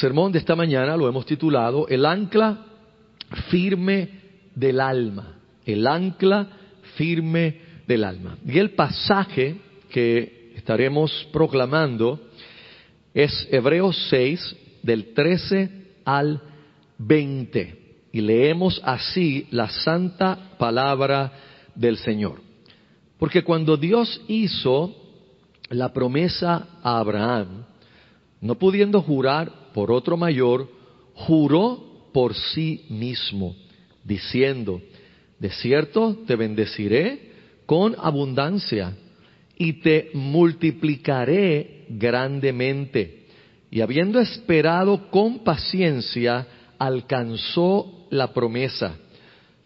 sermón de esta mañana lo hemos titulado El ancla firme del alma. El ancla firme del alma. Y el pasaje que estaremos proclamando es Hebreos 6, del 13 al 20. Y leemos así la santa palabra del Señor. Porque cuando Dios hizo la promesa a Abraham, no pudiendo jurar por otro mayor, juró por sí mismo, diciendo, de cierto te bendeciré con abundancia y te multiplicaré grandemente. Y habiendo esperado con paciencia, alcanzó la promesa.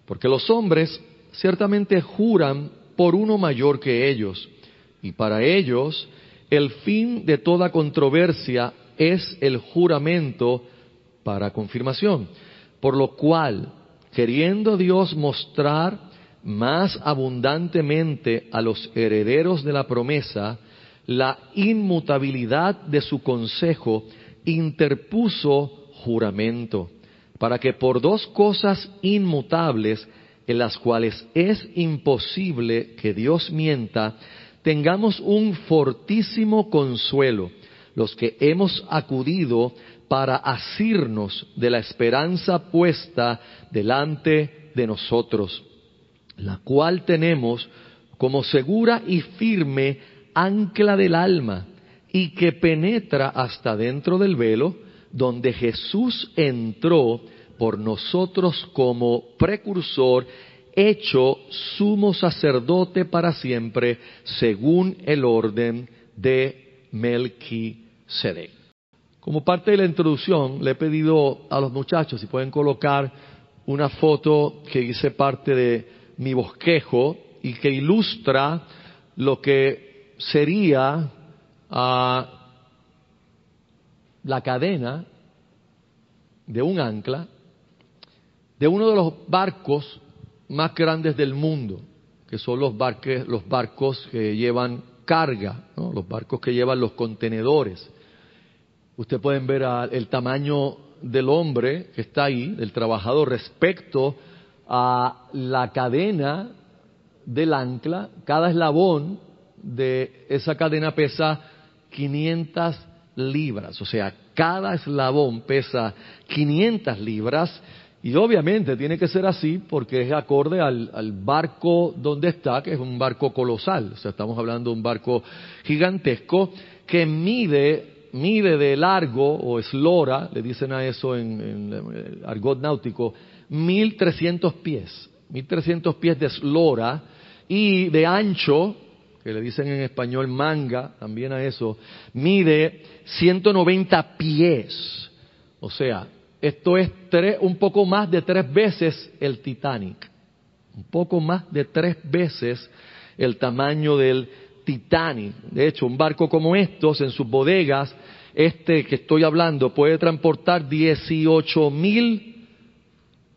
Porque los hombres ciertamente juran por uno mayor que ellos, y para ellos el fin de toda controversia es el juramento para confirmación. Por lo cual, queriendo Dios mostrar más abundantemente a los herederos de la promesa la inmutabilidad de su consejo, interpuso juramento, para que por dos cosas inmutables, en las cuales es imposible que Dios mienta, tengamos un fortísimo consuelo, los que hemos acudido para asirnos de la esperanza puesta delante de nosotros, la cual tenemos como segura y firme ancla del alma y que penetra hasta dentro del velo, donde Jesús entró por nosotros como precursor, hecho sumo sacerdote para siempre, según el orden de Melquisedec. Como parte de la introducción, le he pedido a los muchachos si pueden colocar una foto que hice parte de mi bosquejo y que ilustra lo que sería ah, la cadena de un ancla de uno de los barcos más grandes del mundo, que son los, barques, los barcos que llevan carga, los barcos que llevan los contenedores. Ustedes pueden ver el tamaño del hombre que está ahí, del trabajador, respecto a la cadena del ancla. Cada eslabón de esa cadena pesa 500 libras, o sea, cada eslabón pesa 500 libras y obviamente tiene que ser así porque es acorde al, barco donde está, que es un barco colosal. O sea, estamos hablando de un barco gigantesco que mide, mide de largo o eslora, le dicen a eso en, en argot náutico, 1300 pies. 1300 pies de eslora y de ancho, que le dicen en español manga, también a eso, mide 190 pies. O sea, esto es un poco más de tres veces el Titanic. Un poco más de tres veces el tamaño del Titanic. De hecho, un barco como estos en sus bodegas, este que estoy hablando, puede transportar 18 mil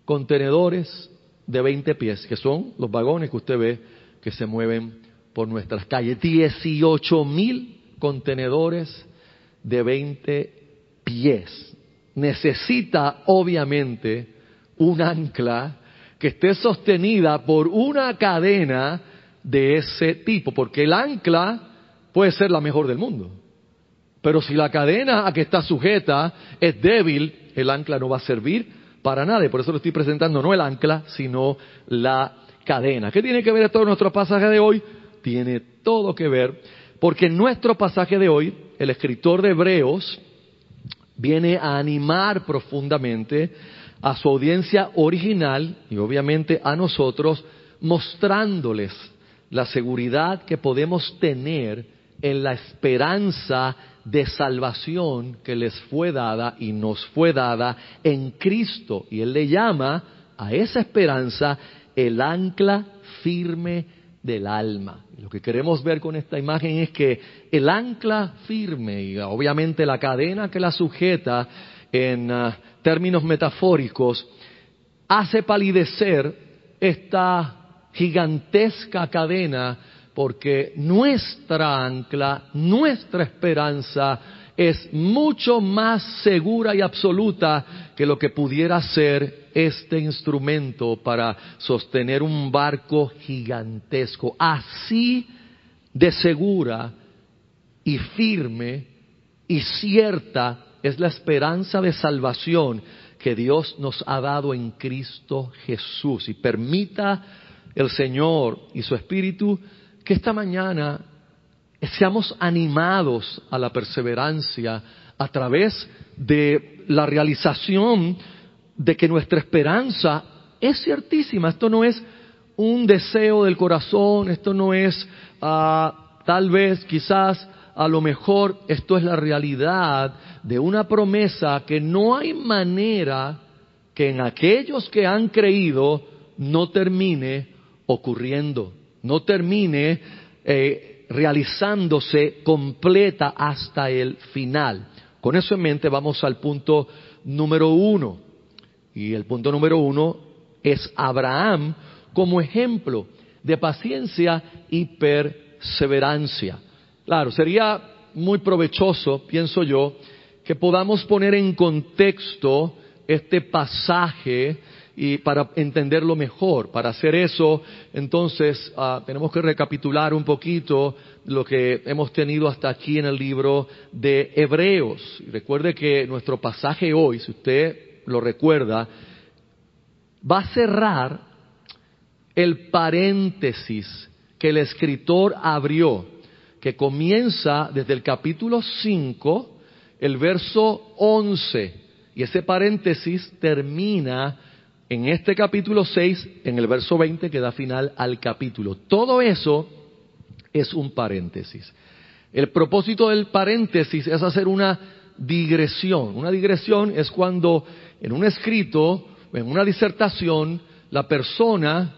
contenedores de 20 pies, que son los vagones que usted ve que se mueven por nuestras calles. 18 mil contenedores de 20 pies necesita obviamente un ancla que esté sostenida por una cadena de ese tipo, porque el ancla puede ser la mejor del mundo. Pero si la cadena a que está sujeta es débil, el ancla no va a servir para nada. Y por eso lo estoy presentando no el ancla, sino la cadena. ¿Qué tiene que ver esto con nuestro pasaje de hoy? Tiene todo que ver, porque en nuestro pasaje de hoy, el escritor de Hebreos viene a animar profundamente a su audiencia original y obviamente a nosotros, mostrándoles la seguridad que podemos tener en la esperanza de salvación que les fue dada y nos fue dada en Cristo. Y Él le llama a esa esperanza el ancla firme del alma. lo que queremos ver con esta imagen es que el ancla firme y obviamente la cadena que la sujeta en ah, términos metafóricos hace palidecer esta gigantesca cadena porque nuestra ancla, nuestra esperanza es mucho más segura y absoluta que lo que pudiera ser este instrumento para sostener un barco gigantesco. Así de segura y firme y cierta es la esperanza de salvación que Dios nos ha dado en Cristo Jesús. Y permita el Señor y su Espíritu que esta mañana seamos animados a la perseverancia a través de la realización de que nuestra esperanza es ciertísima. Esto no es un deseo del corazón, esto no es ah, tal vez, quizás, a lo mejor esto es la realidad de una promesa que no hay manera que en aquellos que han creído no termine ocurriendo, no termine eh, realizándose completa hasta el final. Con eso en mente vamos al punto número uno. Y el punto número uno es Abraham como ejemplo de paciencia y perseverancia. Claro, sería muy provechoso, pienso yo, que podamos poner en contexto este pasaje y para entenderlo mejor. Para hacer eso, entonces, ah, tenemos que recapitular un poquito lo que hemos tenido hasta aquí en el libro de Hebreos. Recuerde que nuestro pasaje hoy, si usted lo recuerda, va a cerrar el paréntesis que el escritor abrió que comienza desde el capítulo 5, el verso 11, y ese paréntesis termina en este capítulo 6, en el verso 20 que da final al capítulo. Todo eso es un paréntesis. El propósito del paréntesis es hacer una digresión. Una digresión es cuando en un escrito, en una disertación, la persona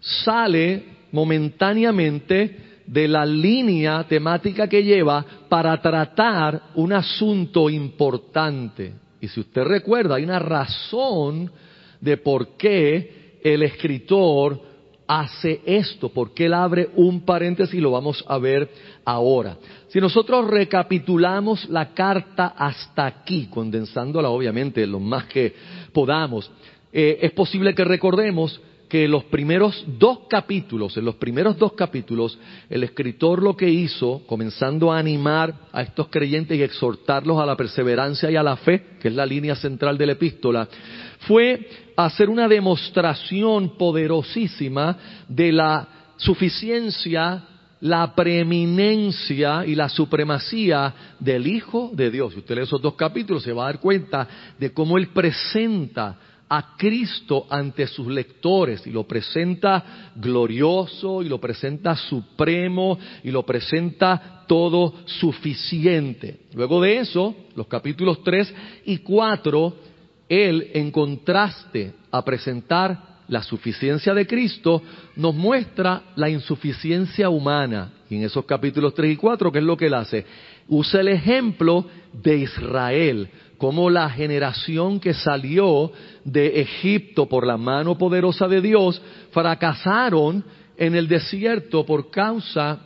sale momentáneamente de la línea temática que lleva para tratar un asunto importante. Y si usted recuerda, hay una razón de por qué el escritor hace esto, por qué él abre un paréntesis y lo vamos a ver ahora. Si nosotros recapitulamos la carta hasta aquí, condensándola obviamente lo más que podamos, eh, es posible que recordemos que los primeros dos capítulos, en los primeros dos capítulos, el escritor lo que hizo, comenzando a animar a estos creyentes y exhortarlos a la perseverancia y a la fe, que es la línea central de la epístola, fue hacer una demostración poderosísima de la suficiencia la preeminencia y la supremacía del Hijo de Dios. Si usted lee esos dos capítulos, se va a dar cuenta de cómo Él presenta a Cristo ante sus lectores y lo presenta glorioso y lo presenta supremo y lo presenta todo suficiente. Luego de eso, los capítulos 3 y 4, él en contraste a presentar la suficiencia de Cristo, nos muestra la insuficiencia humana. Y en esos capítulos 3 y 4, ¿qué es lo que él hace? Usa el ejemplo de Israel como la generación que salió de Egipto por la mano poderosa de Dios fracasaron en el desierto por causa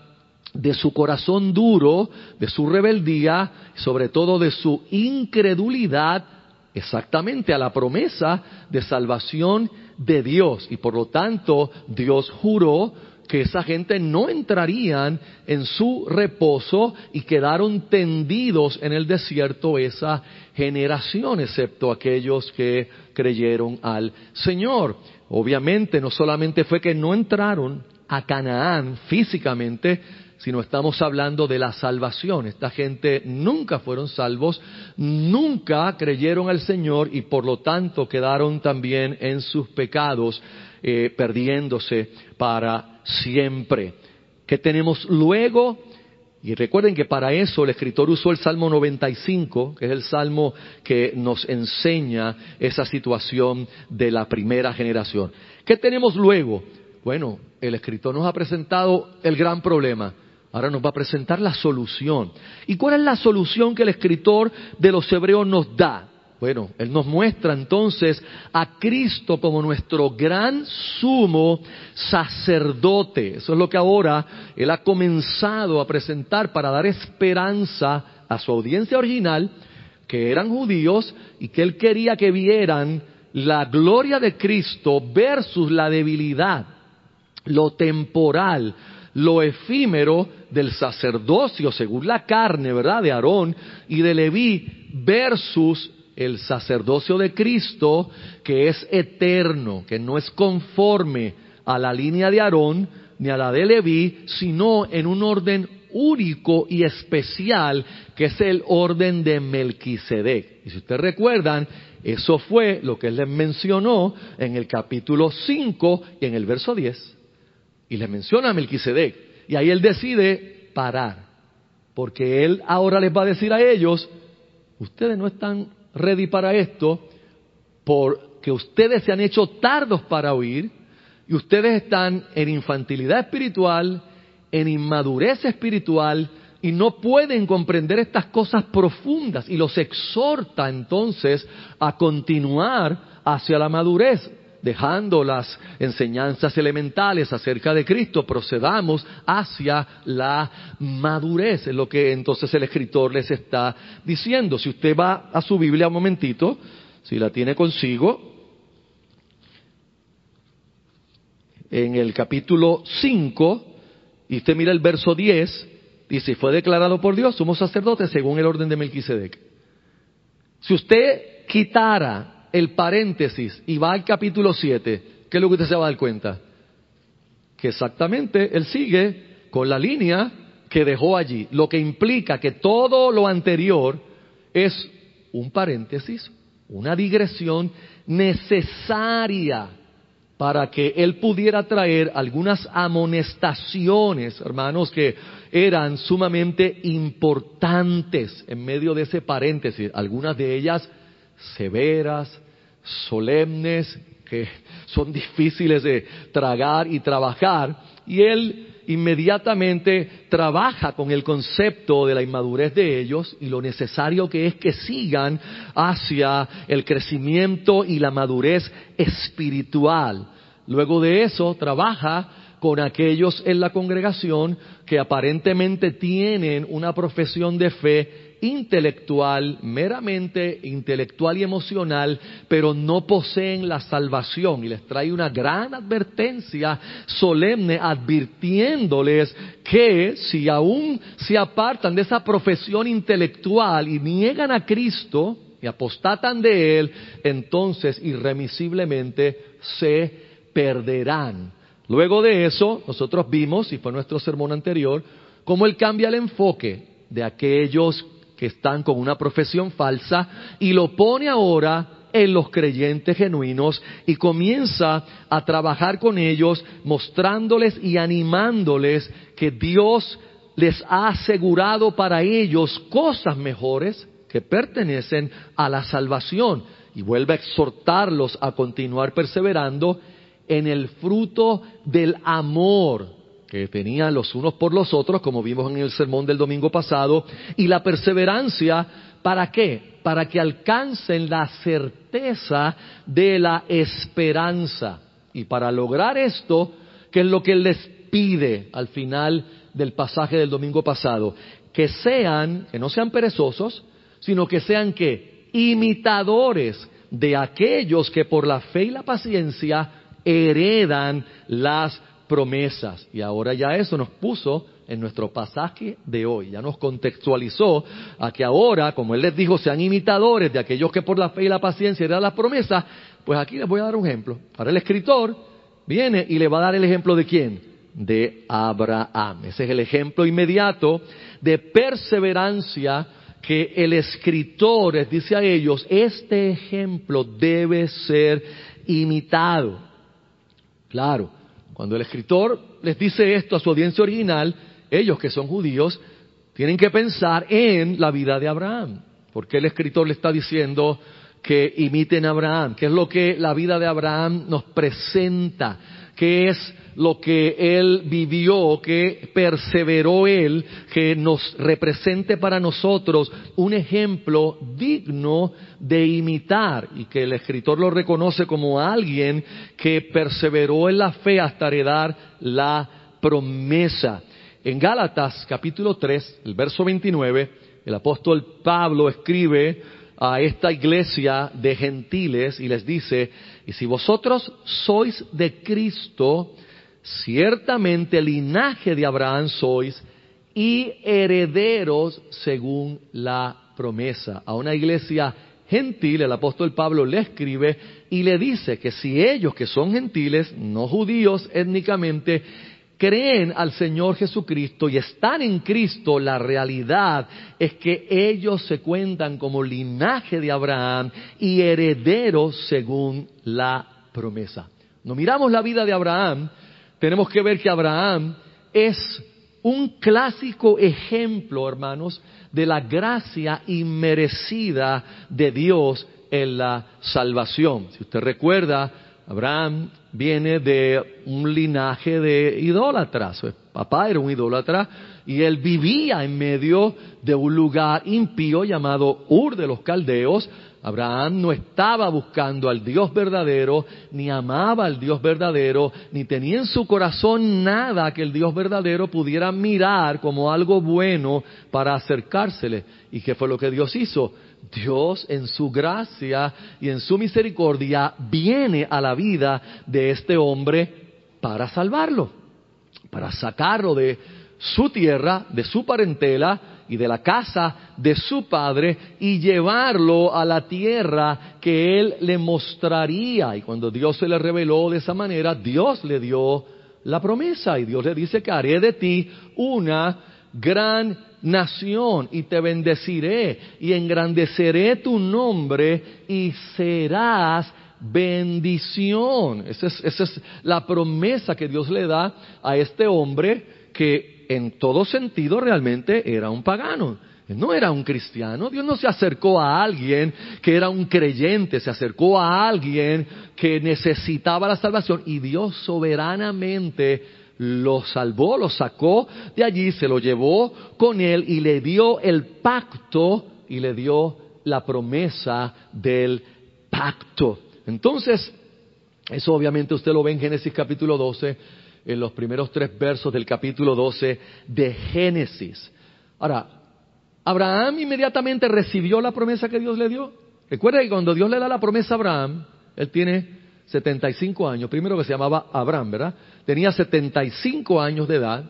de su corazón duro, de su rebeldía, sobre todo de su incredulidad exactamente a la promesa de salvación de Dios. Y por lo tanto Dios juró que esa gente no entrarían en su reposo y quedaron tendidos en el desierto esa generación, excepto aquellos que creyeron al Señor. Obviamente no solamente fue que no entraron a Canaán físicamente, sino estamos hablando de la salvación. Esta gente nunca fueron salvos, nunca creyeron al Señor y por lo tanto quedaron también en sus pecados, eh, perdiéndose para siempre. ¿Qué tenemos luego? Y recuerden que para eso el escritor usó el Salmo 95, que es el salmo que nos enseña esa situación de la primera generación. ¿Qué tenemos luego? Bueno, el escritor nos ha presentado el gran problema. Ahora nos va a presentar la solución. ¿Y cuál es la solución que el escritor de los hebreos nos da? Bueno, Él nos muestra entonces a Cristo como nuestro gran sumo sacerdote. Eso es lo que ahora Él ha comenzado a presentar para dar esperanza a su audiencia original, que eran judíos y que él quería que vieran la gloria de Cristo versus la debilidad, lo temporal, lo efímero del sacerdocio según la carne, ¿verdad? De Aarón y de Leví versus el sacerdocio de Cristo que es eterno, que no es conforme a la línea de Aarón ni a la de Leví, sino en un orden único y especial que es el orden de Melquisedec. Y si ustedes recuerdan, eso fue lo que él les mencionó en el capítulo 5 y en el verso 10. Y les menciona a Melquisedec. Y ahí él decide parar. Porque él ahora les va a decir a ellos, ustedes no están ready para esto porque ustedes se han hecho tardos para oír y ustedes están en infantilidad espiritual, en inmadurez espiritual y no pueden comprender estas cosas profundas y los exhorta entonces a continuar hacia la madurez dejando las enseñanzas elementales acerca de Cristo, procedamos hacia la madurez, es lo que entonces el escritor les está diciendo. Si usted va a su Biblia un momentito, si la tiene consigo, en el capítulo 5, y usted mira el verso 10, dice, fue declarado por Dios, somos sacerdotes según el orden de Melquisedec. Si usted quitara el paréntesis y va al capítulo 7, ¿qué es lo que usted se va a dar cuenta? Que exactamente él sigue con la línea que dejó allí, lo que implica que todo lo anterior es un paréntesis, una digresión necesaria para que él pudiera traer algunas amonestaciones, hermanos, que eran sumamente importantes en medio de ese paréntesis, algunas de ellas severas, solemnes, que son difíciles de tragar y trabajar, y él inmediatamente trabaja con el concepto de la inmadurez de ellos y lo necesario que es que sigan hacia el crecimiento y la madurez espiritual. Luego de eso trabaja con aquellos en la congregación que aparentemente tienen una profesión de fe intelectual, meramente intelectual y emocional, pero no poseen la salvación. Y les trae una gran advertencia solemne advirtiéndoles que si aún se apartan de esa profesión intelectual y niegan a Cristo y apostatan de Él, entonces irremisiblemente se perderán. Luego de eso, nosotros vimos, y fue nuestro sermón anterior, cómo Él cambia el enfoque de aquellos que están con una profesión falsa y lo pone ahora en los creyentes genuinos y comienza a trabajar con ellos mostrándoles y animándoles que Dios les ha asegurado para ellos cosas mejores que pertenecen a la salvación. Y vuelve a exhortarlos a continuar perseverando en el fruto del amor que tenían los unos por los otros, como vimos en el sermón del domingo pasado, y la perseverancia, ¿para qué? Para que alcancen la certeza de la esperanza. Y para lograr esto, que es lo que les pide al final del pasaje del domingo pasado, que sean, que no sean perezosos, sino que sean que imitadores de aquellos que por la fe y la paciencia heredan las promesas. Y ahora ya eso nos puso en nuestro pasaje de hoy, ya nos contextualizó a que ahora, como Él les dijo, sean imitadores de aquellos que por la fe y la paciencia heredan las promesas, pues aquí les voy a dar un ejemplo. Ahora el escritor viene y le va a dar el ejemplo de quién? De Abraham. Ese es el ejemplo inmediato de perseverancia que el escritor les dice a ellos, este ejemplo debe ser imitado. Claro, cuando el escritor les dice esto a su audiencia original, ellos que son judíos tienen que pensar en la vida de Abraham. Porque el escritor le está diciendo que imiten a Abraham? ¿Qué es lo que la vida de Abraham nos presenta? ¿Qué es lo que él vivió, que perseveró él, que nos represente para nosotros un ejemplo digno de imitar y que el escritor lo reconoce como alguien que perseveró en la fe hasta heredar la promesa. En Gálatas capítulo 3, el verso 29, el apóstol Pablo escribe a esta iglesia de gentiles y les dice, y si vosotros sois de Cristo, ciertamente linaje de Abraham sois y herederos según la promesa. A una iglesia gentil, el apóstol Pablo le escribe y le dice que si ellos que son gentiles, no judíos étnicamente, creen al Señor Jesucristo y están en Cristo, la realidad es que ellos se cuentan como linaje de Abraham y herederos según la promesa. No miramos la vida de Abraham, tenemos que ver que Abraham es un clásico ejemplo, hermanos, de la gracia inmerecida de Dios en la salvación. Si usted recuerda, Abraham viene de un linaje de idólatras. Su papá era un idólatra y él vivía en medio de un lugar impío llamado Ur de los Caldeos. Abraham no estaba buscando al Dios verdadero, ni amaba al Dios verdadero, ni tenía en su corazón nada que el Dios verdadero pudiera mirar como algo bueno para acercársele. ¿Y qué fue lo que Dios hizo? Dios en su gracia y en su misericordia viene a la vida de este hombre para salvarlo, para sacarlo de su tierra, de su parentela y de la casa de su padre y llevarlo a la tierra que él le mostraría. Y cuando Dios se le reveló de esa manera, Dios le dio la promesa y Dios le dice que haré de ti una gran nación y te bendeciré y engrandeceré tu nombre y serás bendición. Esa es, esa es la promesa que Dios le da a este hombre que en todo sentido realmente era un pagano. No era un cristiano, Dios no se acercó a alguien que era un creyente, se acercó a alguien que necesitaba la salvación y Dios soberanamente lo salvó, lo sacó de allí, se lo llevó con él y le dio el pacto y le dio la promesa del pacto. Entonces, eso obviamente usted lo ve en Génesis capítulo 12, en los primeros tres versos del capítulo 12 de Génesis. Ahora, Abraham inmediatamente recibió la promesa que Dios le dio. Recuerda que cuando Dios le da la promesa a Abraham, él tiene 75 años, primero que se llamaba Abraham, ¿verdad? Tenía 75 años de edad.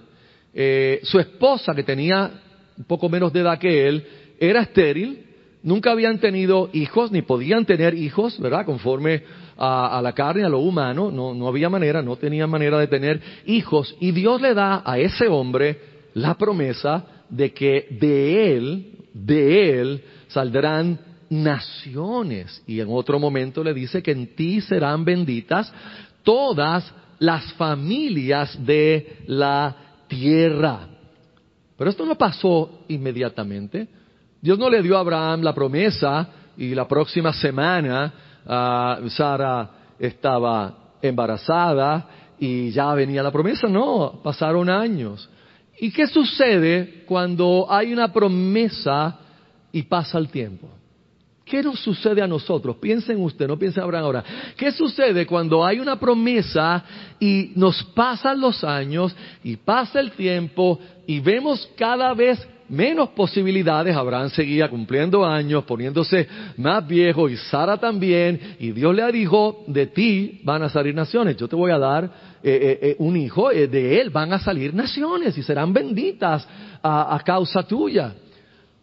Eh, su esposa, que tenía un poco menos de edad que él, era estéril, nunca habían tenido hijos, ni podían tener hijos, ¿verdad? Conforme a, la carne, a lo humano, no, no había manera, no tenía manera de tener hijos. Y Dios le da a ese hombre la promesa de que de él, de él, saldrán naciones. Y en otro momento le dice que en ti serán benditas todas las familias de la tierra. Pero esto no pasó inmediatamente. Dios no le dio a Abraham la promesa y la próxima semana uh, Sara estaba embarazada y ya venía la promesa. No, pasaron años. ¿Y qué sucede cuando hay una promesa y pasa el tiempo? ¿Qué nos sucede a nosotros? Piensen usted, no piensen Abraham ahora. ¿Qué sucede cuando hay una promesa y nos pasan los años y pasa el tiempo y vemos cada vez menos posibilidades? Abraham seguía cumpliendo años, poniéndose más viejo y Sara también. Y Dios le dijo, de ti van a salir naciones. Yo te voy a dar eh, eh, eh, un hijo, de él van a salir naciones y serán benditas a causa tuya.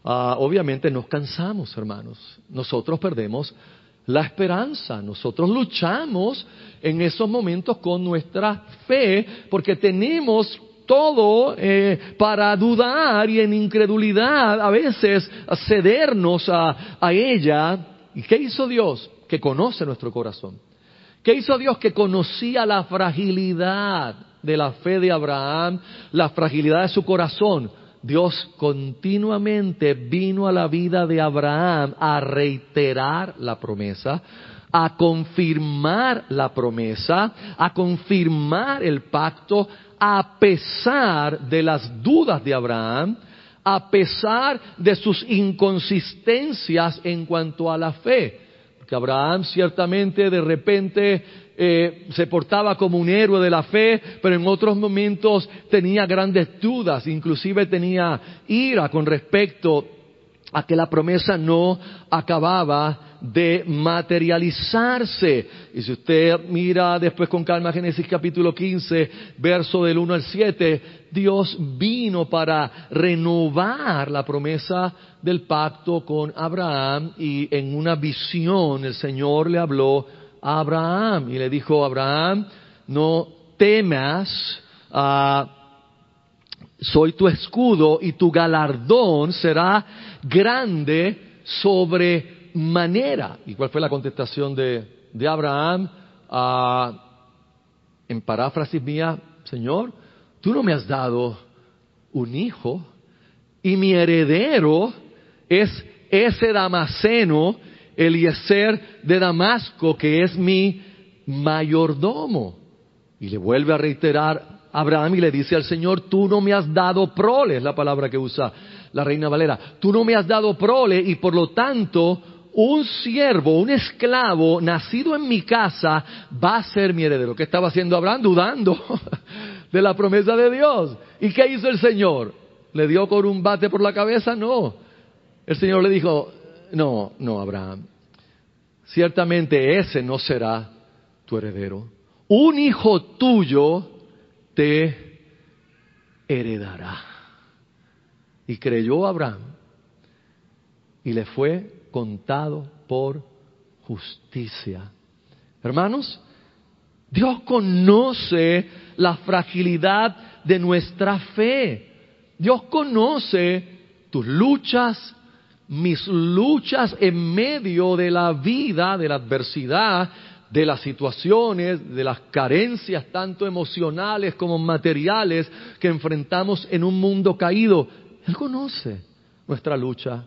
Ah, obviamente nos cansamos, hermanos. Nosotros perdemos la esperanza. Nosotros luchamos en esos momentos con nuestra fe porque tenemos todo eh, para dudar y en incredulidad a veces cedernos a, a ella. ¿Y qué hizo Dios? Que conoce nuestro corazón. ¿Qué hizo Dios? Que conocía la fragilidad de la fe de Abraham, la fragilidad de su corazón Dios continuamente vino a la vida de Abraham a reiterar la promesa, a confirmar la promesa, a confirmar el pacto, a pesar de las dudas de Abraham, a pesar de sus inconsistencias en cuanto a la fe. Porque Abraham ciertamente de repente eh, se portaba como un héroe de la fe, pero en otros momentos tenía grandes dudas, inclusive tenía ira con respecto a que la promesa no acababa de materializarse. Y si usted mira después con calma Génesis capítulo 15, verso del 1 al 7, Dios vino para renovar la promesa del pacto con Abraham y en una visión el Señor le habló Abraham y le dijo, Abraham, no temas, uh, soy tu escudo y tu galardón será grande sobre manera. ¿Y cuál fue la contestación de, de Abraham? Uh, en paráfrasis mía, Señor, tú no me has dado un hijo y mi heredero es ese Damaseno, Eliezer de Damasco, que es mi mayordomo. Y le vuelve a reiterar Abraham y le dice al Señor, tú no me has dado prole, es la palabra que usa la reina Valera, tú no me has dado prole y por lo tanto un siervo, un esclavo nacido en mi casa va a ser mi heredero. ¿Qué estaba haciendo Abraham? Dudando de la promesa de Dios. ¿Y qué hizo el Señor? ¿Le dio con un bate por la cabeza? No. El Señor le dijo, no, no, Abraham, ciertamente ese no será tu heredero. Un hijo tuyo te heredará. Y creyó Abraham y le fue contado por justicia. Hermanos, Dios conoce la fragilidad de nuestra fe. Dios conoce tus luchas, mis luchas en medio de la vida, de la adversidad, de las situaciones, de las carencias tanto emocionales como materiales que enfrentamos en un mundo caído. Él conoce nuestra lucha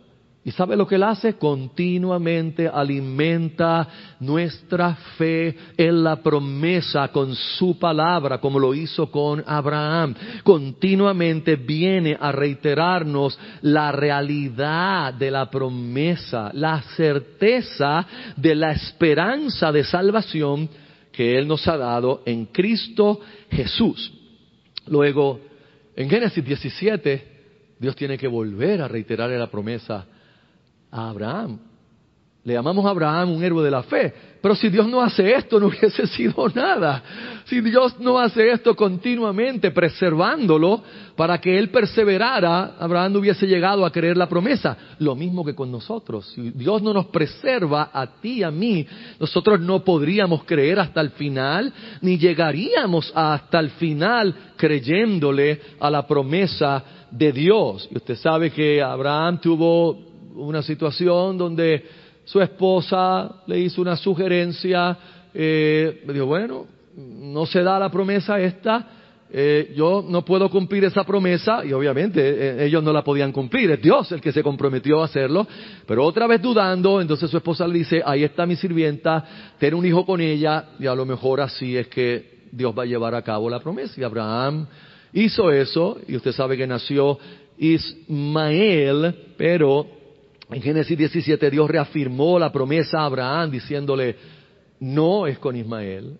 ¿Y sabe lo que Él hace? Continuamente alimenta nuestra fe en la promesa con su palabra, como lo hizo con Abraham. Continuamente viene a reiterarnos la realidad de la promesa, la certeza de la esperanza de salvación que Él nos ha dado en Cristo Jesús. Luego, en Génesis 17, Dios tiene que volver a reiterar la promesa a Abraham. Le llamamos a Abraham un héroe de la fe. Pero si Dios no hace esto, no hubiese sido nada. Si Dios no hace esto continuamente, preservándolo, para que él perseverara, Abraham no hubiese llegado a creer la promesa. Lo mismo que con nosotros. Si Dios no nos preserva a ti y a mí, nosotros no podríamos creer hasta el final, ni llegaríamos hasta el final creyéndole a la promesa de Dios. Y usted sabe que Abraham tuvo una situación donde su esposa le hizo una sugerencia, eh, me dijo, bueno, no se da la promesa esta, eh, yo no puedo cumplir esa promesa, y obviamente eh, ellos no la podían cumplir, es Dios el que se comprometió a hacerlo, pero otra vez dudando, entonces su esposa le dice, ahí está mi sirvienta, ten un hijo con ella, y a lo mejor así es que Dios va a llevar a cabo la promesa. Y Abraham hizo eso, y usted sabe que nació Ismael, pero en Génesis 17 Dios reafirmó la promesa a Abraham diciéndole, no es con Ismael.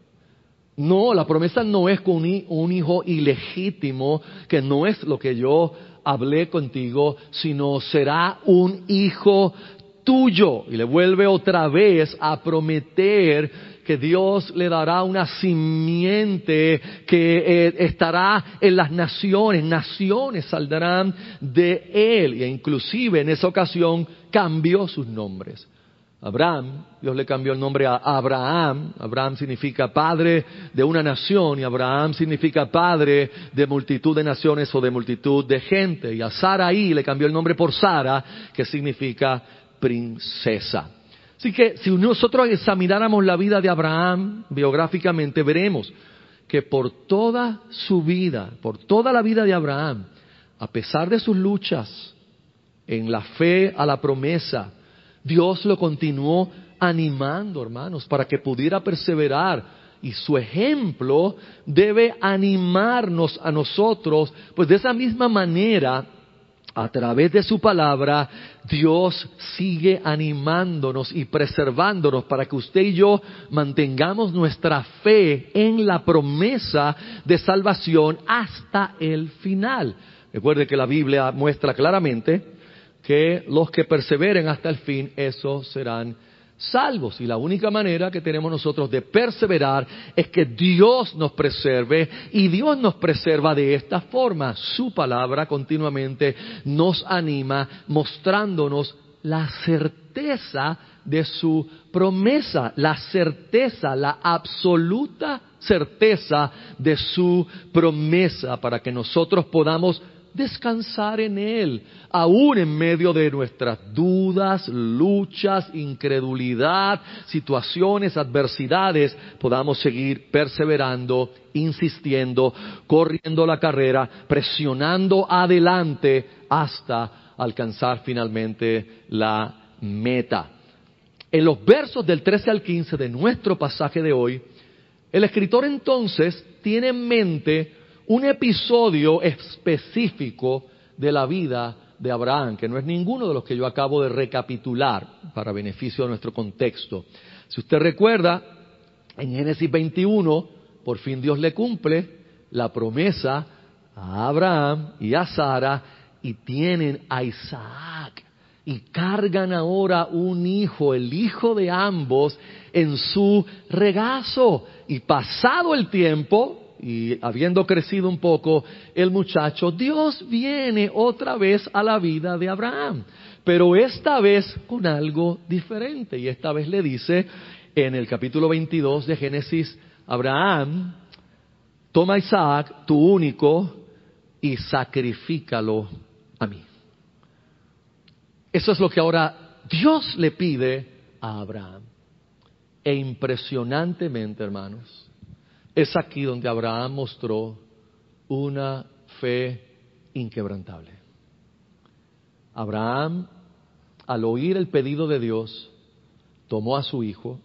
No, la promesa no es con un hijo ilegítimo, que no es lo que yo hablé contigo, sino será un hijo tuyo. Y le vuelve otra vez a prometer que Dios le dará una simiente que eh, estará en las naciones, naciones saldrán de él. E inclusive en esa ocasión cambió sus nombres. Abraham, Dios le cambió el nombre a Abraham. Abraham significa padre de una nación y Abraham significa padre de multitud de naciones o de multitud de gente. Y a Saraí le cambió el nombre por Sara, que significa princesa. Así que si nosotros examináramos la vida de Abraham biográficamente, veremos que por toda su vida, por toda la vida de Abraham, a pesar de sus luchas en la fe a la promesa, Dios lo continuó animando, hermanos, para que pudiera perseverar. Y su ejemplo debe animarnos a nosotros, pues de esa misma manera a través de su palabra, Dios sigue animándonos y preservándonos para que usted y yo mantengamos nuestra fe en la promesa de salvación hasta el final. Recuerde que la Biblia muestra claramente que los que perseveren hasta el fin, esos serán salvos. Y la única manera que tenemos nosotros de perseverar es que Dios nos preserve y Dios nos preserva de esta forma. Su palabra continuamente nos anima mostrándonos la certeza de su promesa, la certeza, la absoluta certeza de su promesa para que nosotros podamos descansar en Él, aún en medio de nuestras dudas, luchas, incredulidad, situaciones, adversidades, podamos seguir perseverando, insistiendo, corriendo la carrera, presionando adelante hasta alcanzar finalmente la meta. En los versos del 13 al 15 de nuestro pasaje de hoy, el escritor entonces tiene en mente un episodio específico de la vida de Abraham, que no es ninguno de los que yo acabo de recapitular para beneficio de nuestro contexto. Si usted recuerda, en Génesis 21, por fin Dios le cumple la promesa a Abraham y a Sara y tienen a Isaac y cargan ahora un hijo, el hijo de ambos, en su regazo. Y pasado el tiempo, y habiendo crecido un poco el muchacho, Dios viene otra vez a la vida de Abraham, pero esta vez con algo diferente. Y esta vez le dice en el capítulo 22 de Génesis, Abraham, toma Isaac, tu único, y sacrifícalo a mí. Eso es lo que ahora Dios le pide a Abraham. E impresionantemente, hermanos, es aquí donde Abraham mostró una fe inquebrantable. Abraham, al oír el pedido de Dios, tomó a su hijo,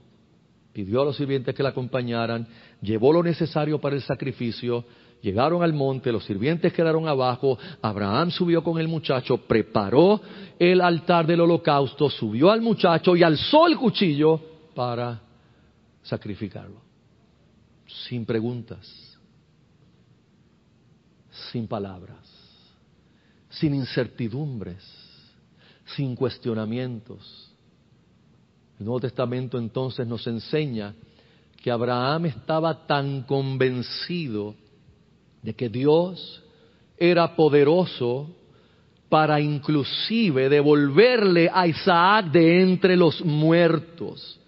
pidió a los sirvientes que le acompañaran, llevó lo necesario para el sacrificio, llegaron al monte, los sirvientes quedaron abajo, Abraham subió con el muchacho, preparó el altar del holocausto, subió al muchacho y alzó el cuchillo para sacrificarlo sin preguntas, sin palabras, sin incertidumbres, sin cuestionamientos. El Nuevo Testamento entonces nos enseña que Abraham estaba tan convencido de que Dios era poderoso para inclusive devolverle a Isaac de entre los muertos.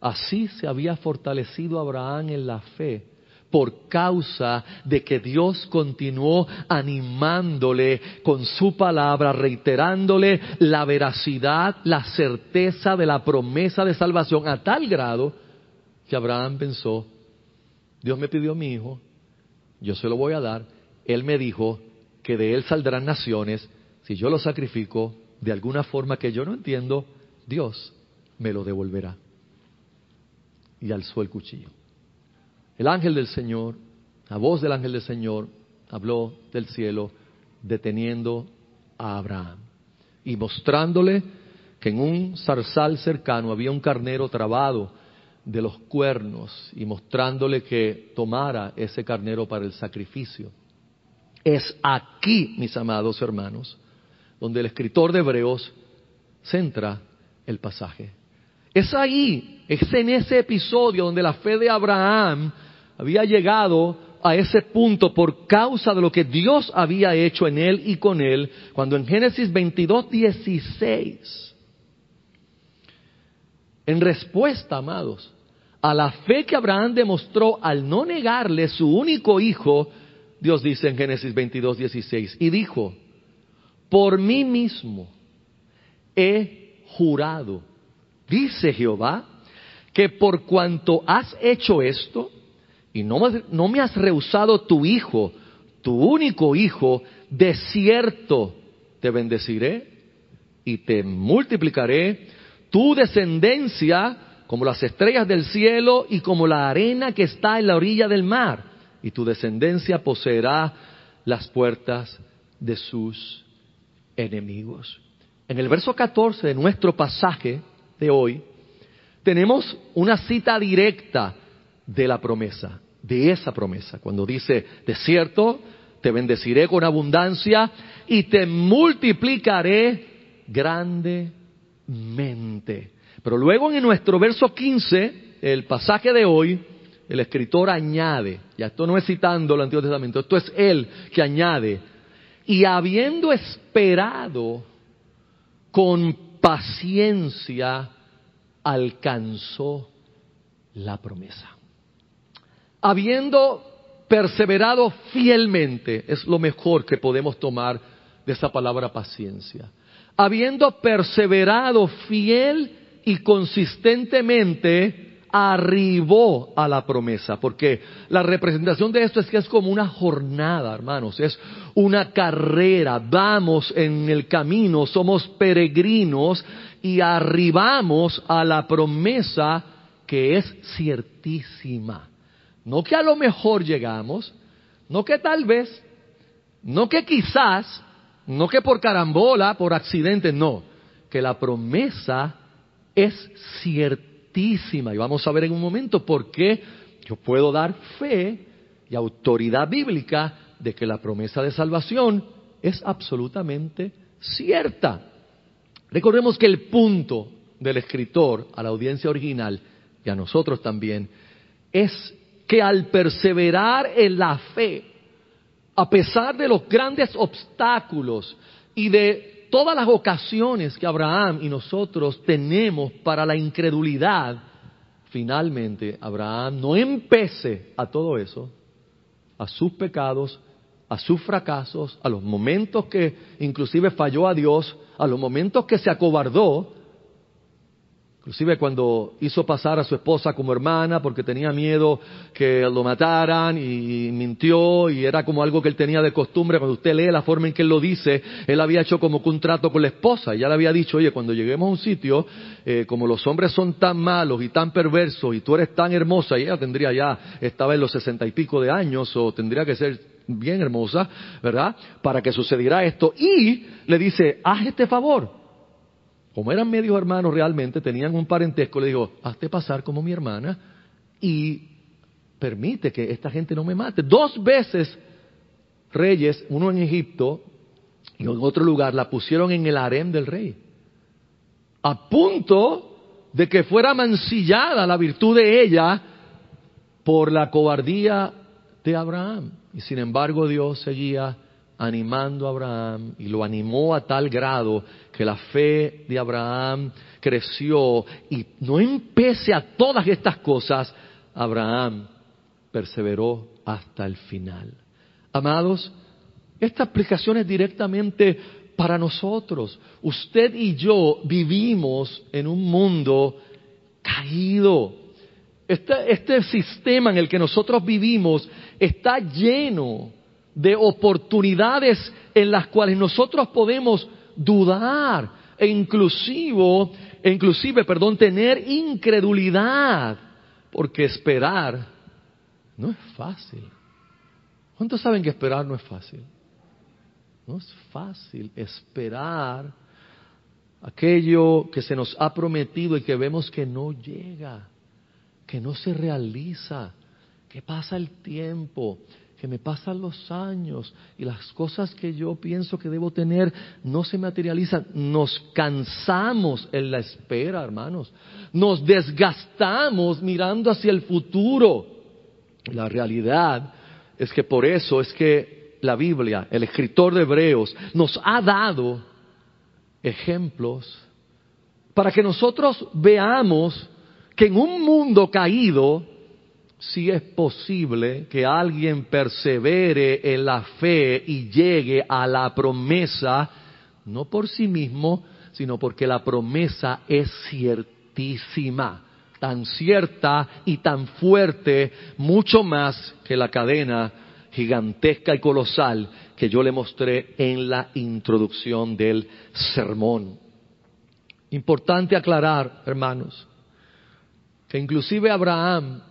Así se había fortalecido Abraham en la fe por causa de que Dios continuó animándole con su palabra, reiterándole la veracidad, la certeza de la promesa de salvación, a tal grado que Abraham pensó, Dios me pidió a mi hijo, yo se lo voy a dar, él me dijo que de él saldrán naciones, si yo lo sacrifico de alguna forma que yo no entiendo, Dios me lo devolverá y alzó el cuchillo. El ángel del Señor, la voz del ángel del Señor, habló del cielo deteniendo a Abraham y mostrándole que en un zarzal cercano había un carnero trabado de los cuernos y mostrándole que tomara ese carnero para el sacrificio. Es aquí, mis amados hermanos, donde el escritor de Hebreos centra el pasaje. Es ahí, es en ese episodio donde la fe de Abraham había llegado a ese punto por causa de lo que Dios había hecho en él y con él, cuando en Génesis 22, 16, en respuesta, amados, a la fe que Abraham demostró al no negarle su único hijo, Dios dice en Génesis 22, 16, y dijo, por mí mismo he jurado dice Jehová, que por cuanto has hecho esto y no, no me has rehusado tu hijo, tu único hijo, de cierto te bendeciré y te multiplicaré tu descendencia como las estrellas del cielo y como la arena que está en la orilla del mar, y tu descendencia poseerá las puertas de sus enemigos. En el verso 14 de nuestro pasaje, de hoy, tenemos una cita directa de la promesa, de esa promesa, cuando dice, de cierto, te bendeciré con abundancia y te multiplicaré grandemente. Pero luego en nuestro verso 15, el pasaje de hoy, el escritor añade, ya esto no es citando el Antiguo Testamento, esto es él que añade, y habiendo esperado con paciencia, alcanzó la promesa. Habiendo perseverado fielmente, es lo mejor que podemos tomar de esa palabra paciencia. Habiendo perseverado fiel y consistentemente, arribó a la promesa, porque la representación de esto es que es como una jornada, hermanos, es una carrera, vamos en el camino, somos peregrinos y arribamos a la promesa que es ciertísima. No que a lo mejor llegamos, no que tal vez, no que quizás, no que por carambola, por accidente, no, que la promesa es Y vamos a ver en un momento por qué yo puedo dar fe y autoridad bíblica de que la promesa de salvación es absolutamente cierta. Recordemos que el punto del escritor a la audiencia original y a nosotros también es que al perseverar en la fe, a pesar de los grandes obstáculos y de todas las ocasiones que Abraham y nosotros tenemos para la incredulidad, finalmente Abraham no empece a todo eso, a sus pecados, a sus fracasos, a los momentos que inclusive falló a Dios, a los momentos que se acobardó, Inclusive cuando hizo pasar a su esposa como hermana porque tenía miedo que lo mataran y mintió y era como algo que él tenía de costumbre. Cuando usted lee la forma en que él lo dice, él había hecho como que un trato con la esposa y ya le había dicho, oye, cuando lleguemos a un sitio, eh, como los hombres son tan malos y tan perversos y tú eres tan hermosa y ella tendría ya, estaba en los sesenta y pico de años o tendría que ser bien hermosa, ¿verdad? Para que sucediera esto. Y le dice, haz este favor como eran medios hermanos realmente, tenían un parentesco, le digo, hazte pasar como mi hermana y permite que esta gente no me mate. Dos veces reyes, uno en Egipto y en otro lugar, la pusieron en el harem del rey. A punto de que fuera mancillada la virtud de ella por la cobardía de Abraham. Y sin embargo Dios seguía animando a Abraham y lo animó a tal grado que la fe de Abraham creció y no empece a todas estas cosas, Abraham perseveró hasta el final. Amados, esta aplicación es directamente para nosotros. Usted y yo vivimos en un mundo caído. Este, este sistema en el que nosotros vivimos está lleno de oportunidades en las cuales nosotros podemos dudar e inclusive, e inclusive, perdón, tener incredulidad, porque esperar no es fácil. ¿Cuántos saben que esperar no es fácil? No es fácil esperar aquello que se nos ha prometido y que vemos que no llega, que no se realiza, que pasa el tiempo, que me pasan los años y las cosas que yo pienso que debo tener no se materializan. Nos cansamos en la espera, hermanos. Nos desgastamos mirando hacia el futuro. La realidad es que por eso es que la Biblia, el escritor de Hebreos, nos ha dado ejemplos para que nosotros veamos que en un mundo caído, si es posible que alguien persevere en la fe y llegue a la promesa, no por sí mismo, sino porque la promesa es ciertísima, tan cierta y tan fuerte, mucho más que la cadena gigantesca y colosal que yo le mostré en la introducción del sermón. Importante aclarar, hermanos, que inclusive Abraham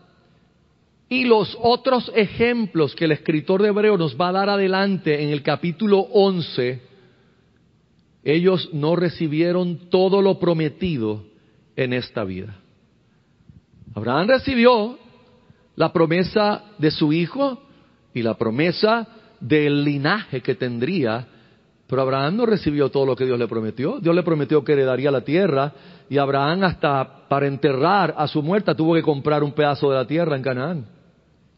y los otros ejemplos que el escritor de Hebreo nos va a dar adelante en el capítulo 11, ellos no recibieron todo lo prometido en esta vida. Abraham recibió la promesa de su hijo y la promesa del linaje que tendría, pero Abraham no recibió todo lo que Dios le prometió. Dios le prometió que heredaría la tierra y Abraham hasta para enterrar a su muerta tuvo que comprar un pedazo de la tierra en Canaán.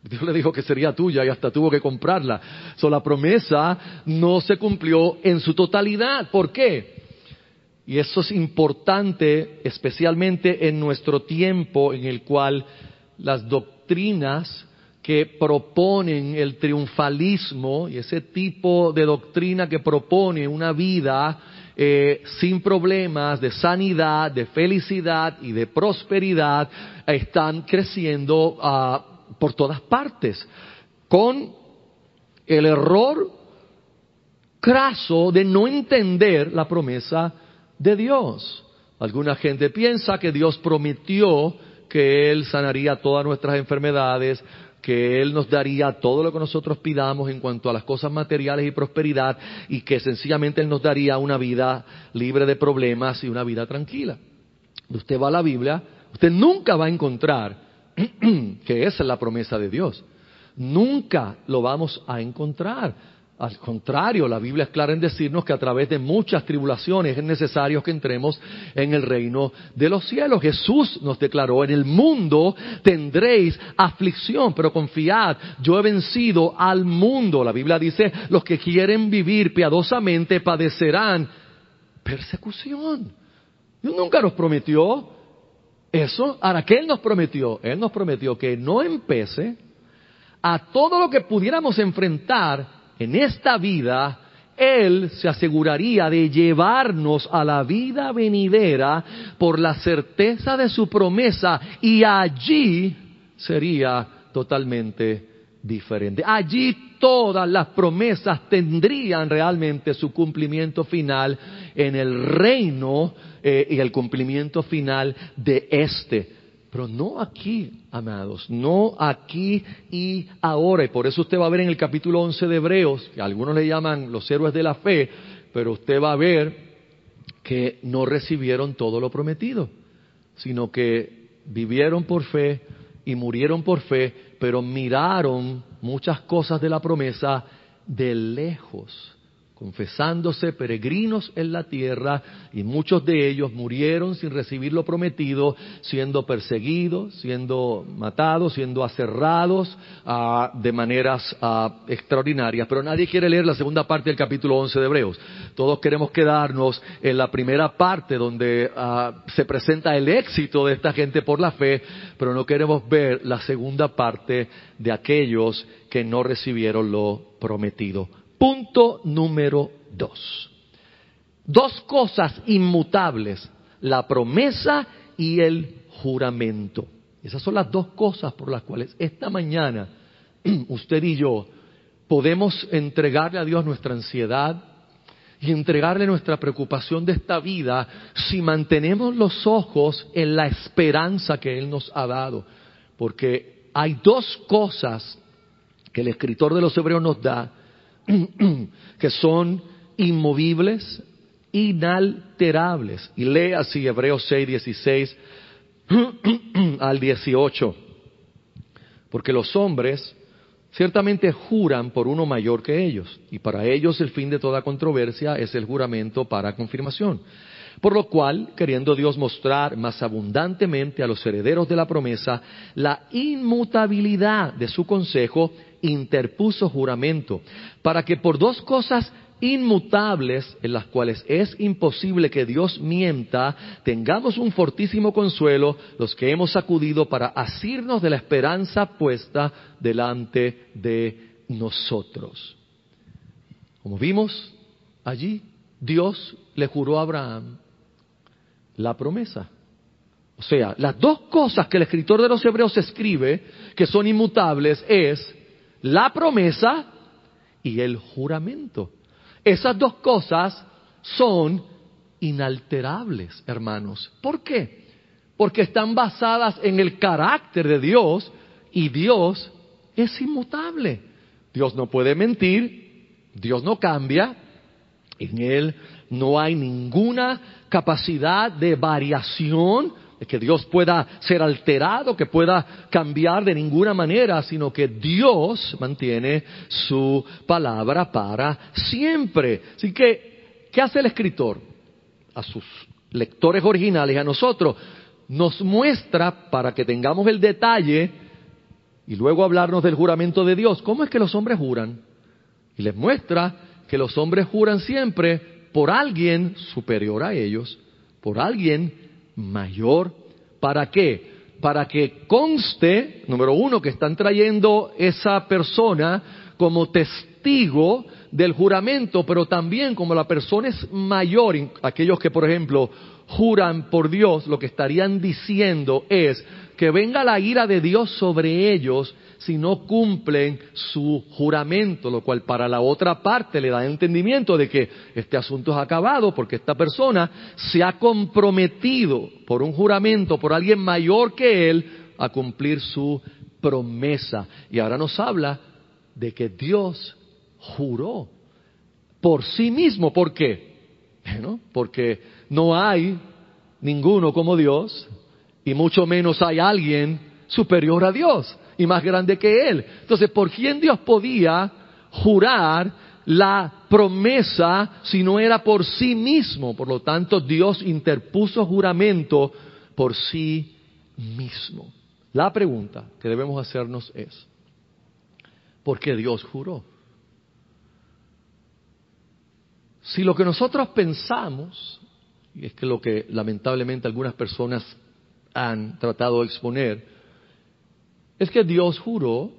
Dios le dijo que sería tuya y hasta tuvo que comprarla. So, la promesa no se cumplió en su totalidad. ¿Por qué? Y eso es importante, especialmente en nuestro tiempo en el cual las doctrinas que proponen el triunfalismo y ese tipo de doctrina que propone una vida eh, sin problemas, de sanidad, de felicidad y de prosperidad, están creciendo uh, por todas partes, con el error craso de no entender la promesa de Dios. Alguna gente piensa que Dios prometió que Él sanaría todas nuestras enfermedades, que Él nos daría todo lo que nosotros pidamos en cuanto a las cosas materiales y prosperidad y que sencillamente Él nos daría una vida libre de problemas y una vida tranquila. Usted va a la Biblia, usted nunca va a encontrar que es la promesa de Dios. Nunca lo vamos a encontrar. Al contrario, la Biblia es clara en decirnos que a través de muchas tribulaciones es necesario que entremos en el reino de los cielos. Jesús nos declaró, en el mundo tendréis aflicción, pero confiad, yo he vencido al mundo. La Biblia dice, los que quieren vivir piadosamente padecerán persecución. Dios nunca nos prometió eso, ahora, ¿qué Él nos prometió? Él nos prometió que no empece a todo lo que pudiéramos enfrentar en esta vida, Él se aseguraría de llevarnos a la vida venidera por la certeza de su promesa y allí sería totalmente diferente. Allí todas las promesas tendrían realmente su cumplimiento final en el reino eh, y el cumplimiento final de este. Pero no aquí, amados, no aquí y ahora. Y por eso usted va a ver en el capítulo 11 de Hebreos, que algunos le llaman los héroes de la fe, pero usted va a ver que no recibieron todo lo prometido, sino que vivieron por fe y murieron por fe, pero miraron muchas cosas de la promesa de lejos confesándose peregrinos en la tierra, y muchos de ellos murieron sin recibir lo prometido, siendo perseguidos, siendo matados, siendo aserrados ah, de maneras ah, extraordinarias. Pero nadie quiere leer la segunda parte del capítulo 11 de Hebreos. Todos queremos quedarnos en la primera parte donde ah, se presenta el éxito de esta gente por la fe, pero no queremos ver la segunda parte de aquellos que no recibieron lo prometido. Punto número dos. Dos cosas inmutables, la promesa y el juramento. Esas son las dos cosas por las cuales esta mañana usted y yo podemos entregarle a Dios nuestra ansiedad y entregarle nuestra preocupación de esta vida si mantenemos los ojos en la esperanza que Él nos ha dado. Porque hay dos cosas que el escritor de los Hebreos nos da que son inmovibles, inalterables. Y lee así Hebreos 6, 16 al 18. Porque los hombres ciertamente juran por uno mayor que ellos, y para ellos el fin de toda controversia es el juramento para confirmación. Por lo cual, queriendo Dios mostrar más abundantemente a los herederos de la promesa la inmutabilidad de su consejo, interpuso juramento, para que por dos cosas inmutables en las cuales es imposible que Dios mienta, tengamos un fortísimo consuelo los que hemos acudido para asirnos de la esperanza puesta delante de nosotros. Como vimos allí, Dios le juró a Abraham la promesa. O sea, las dos cosas que el escritor de los Hebreos escribe que son inmutables es la promesa y el juramento. Esas dos cosas son inalterables, hermanos. ¿Por qué? Porque están basadas en el carácter de Dios y Dios es inmutable. Dios no puede mentir, Dios no cambia, en Él no hay ninguna capacidad de variación que Dios pueda ser alterado, que pueda cambiar de ninguna manera, sino que Dios mantiene su palabra para siempre. Así que, ¿qué hace el escritor? A sus lectores originales, a nosotros, nos muestra para que tengamos el detalle y luego hablarnos del juramento de Dios. ¿Cómo es que los hombres juran? Y les muestra que los hombres juran siempre por alguien superior a ellos, por alguien mayor. ¿Para qué? Para que conste, número uno, que están trayendo esa persona como testigo del juramento, pero también como la persona es mayor, aquellos que, por ejemplo, juran por Dios, lo que estarían diciendo es que venga la ira de Dios sobre ellos si no cumplen su juramento, lo cual para la otra parte le da entendimiento de que este asunto es acabado porque esta persona se ha comprometido por un juramento, por alguien mayor que él, a cumplir su promesa. Y ahora nos habla de que Dios juró por sí mismo. ¿Por qué? Porque no hay ninguno como Dios y mucho menos hay alguien superior a Dios y más grande que Él. Entonces, ¿por quién Dios podía jurar la promesa si no era por sí mismo? Por lo tanto, Dios interpuso juramento por sí mismo. La pregunta que debemos hacernos es, ¿por qué Dios juró? Si lo que nosotros pensamos, y es que lo que lamentablemente algunas personas han tratado de exponer, es que Dios juró